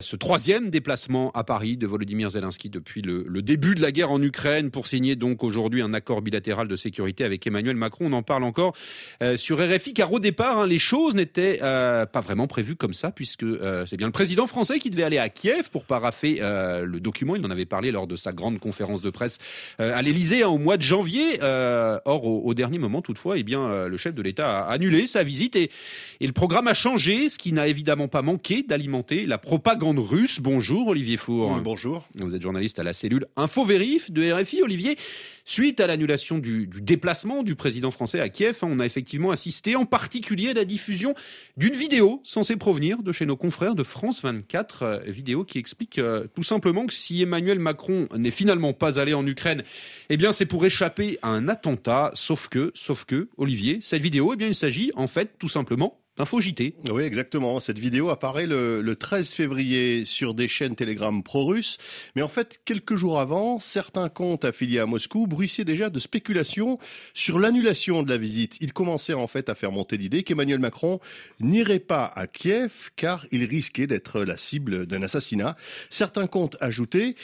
Ce troisième déplacement à Paris de Volodymyr Zelensky depuis le, début de la guerre en Ukraine pour signer donc aujourd'hui un accord bilatéral de sécurité avec Emmanuel Macron. On en parle encore euh, sur RFI car au départ hein, les choses n'étaient euh, pas vraiment prévues comme ça puisque euh, c'est bien le président français qui devait aller à Kiev pour paraffer le document. Il en avait parlé lors de sa grande conférence de presse à l'Elysée hein, au mois de janvier. or au, dernier moment toutefois, eh bien le chef de l'État a annulé sa visite et, et le programme a changé, ce qui n'a évidemment pas manqué d'alimenter la propagande russe. Bonjour Olivier Four. bonjour. Vous êtes journaliste à la cellule Infovérif de RFI. Olivier, suite à l'annulation du, déplacement du président français à Kiev, on a effectivement assisté en particulier à la diffusion d'une vidéo censée provenir de chez nos confrères de France 24, euh, vidéo qui explique euh, tout simplement que si Emmanuel Macron n'est finalement pas allé en Ukraine, eh bien c'est pour échapper à un attentat, sauf que, sauf que, Olivier, cette vidéo, eh bien il s'agit en fait tout simplement Info JT. Oui, exactement. Cette vidéo apparaît le, le 13 février sur des chaînes Telegram pro-russes. Mais en fait, quelques jours avant, certains comptes affiliés à Moscou bruissaient déjà de spéculations sur l'annulation de la visite. Ils commençaient en fait à faire monter l'idée qu'Emmanuel Macron n'irait pas à Kiev car il risquait d'être la cible d'un assassinat. Certains comptes ajoutaient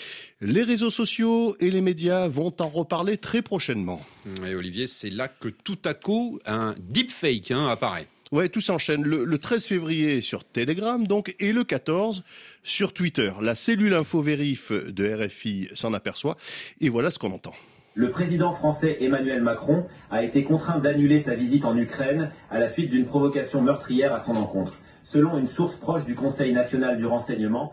les réseaux sociaux et les médias vont en reparler très prochainement. Et Olivier, c'est là que tout à coup un deepfake hein, apparaît. Ouais, tout s'enchaîne. Le, 13 février sur Telegram, donc, et le 14 sur Twitter. La cellule info-vérif de RFI s'en aperçoit. Et voilà ce qu'on entend. Le président français Emmanuel Macron a été contraint d'annuler sa visite en Ukraine à la suite d'une provocation meurtrière à son encontre. Selon une source proche du Conseil national du renseignement,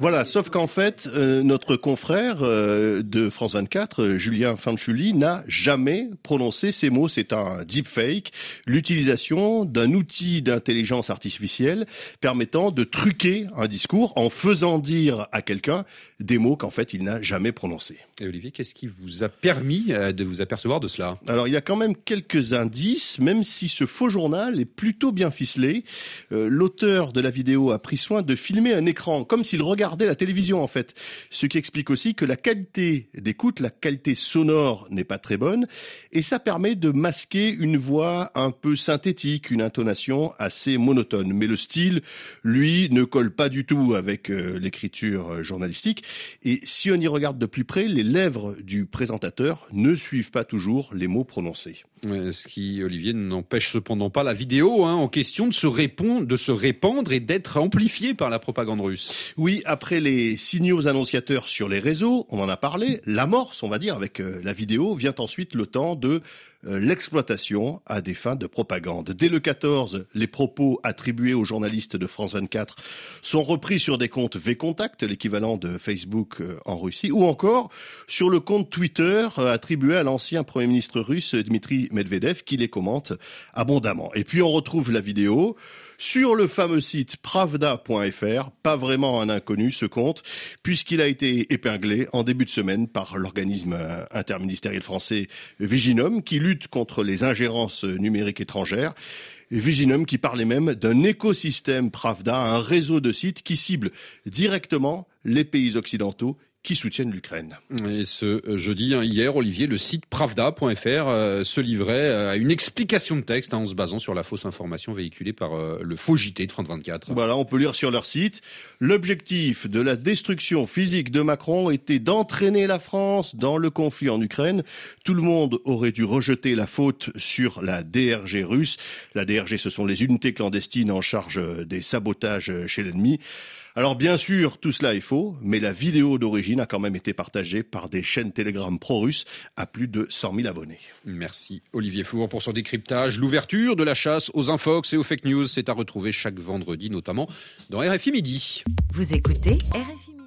voilà, sauf qu'en fait, euh, notre confrère euh, de France 24, euh, Julien Fanchuli, n'a jamais prononcé ces mots. C'est un deepfake, l'utilisation d'un outil d'intelligence artificielle permettant de truquer un discours en faisant dire à quelqu'un des mots qu'en fait il n'a jamais prononcés. Et Olivier, qu'est-ce qui vous a permis de vous apercevoir de cela? Alors il y a quand même quelques indices, même si ce faux journal est plutôt bien ficelé. L'auteur de la vidéo a pris soin de filmer un écran comme s'il regardait la télévision en fait. Ce qui explique aussi que la qualité d'écoute, la qualité sonore n'est pas très bonne, et ça permet de masquer une voix un peu synthétique, une intonation assez monotone. Mais le style, lui, ne colle pas du tout avec euh, l'écriture euh, journalistique, et si on y regarde de plus près, les lèvres du présentateur ne suivent pas toujours les mots prononcés. Ce qui, Olivier, n'empêche cependant pas la vidéo hein, en question de se, répondre, de se répandre et d'être amplifiée par la propagande russe. Oui, après les signaux annonciateurs sur les réseaux, on en a parlé, l'amorce, on va dire, avec euh, la vidéo, vient ensuite le temps de euh, l'exploitation à des fins de propagande. Dès le 14, les propos attribués aux journalistes de France 24 sont repris sur des comptes V-Contact, l'équivalent de Facebook euh, en Russie, ou encore sur le compte Twitter euh, attribué à l'ancien Premier ministre russe Dmitri Medvedev qui les commente abondamment. Et puis on retrouve la vidéo sur le fameux site pravda.fr, pas vraiment un inconnu ce compte, puisqu'il a été épinglé en début de semaine par l'organisme interministériel français Viginum, qui lutte contre les ingérences numériques étrangères. Viginum qui parlait même d'un écosystème Pravda, un réseau de sites qui cible directement les pays occidentaux qui soutiennent l'Ukraine. Et ce euh, jeudi, hein, hier, Olivier, le site pravda.fr euh, se livrait euh, à une explication de texte hein, en se basant sur la fausse information véhiculée par le faux JT de France 24. Voilà, on peut lire sur leur site. L'objectif de la destruction physique de Macron était d'entraîner la France dans le conflit en Ukraine. Tout le monde aurait dû rejeter la faute sur la DRG russe. La DRG, ce sont les unités clandestines en charge des sabotages chez l'ennemi. Alors bien sûr, tout cela est faux, mais la vidéo d'origine a quand même été partagée par des chaînes Telegram pro-russes à plus de 100 000 abonnés. Merci Olivier Four pour son décryptage. L'ouverture de la chasse aux infox et aux fake news, c'est à retrouver chaque vendredi, notamment dans RFI Midi. Vous écoutez RFI Midi.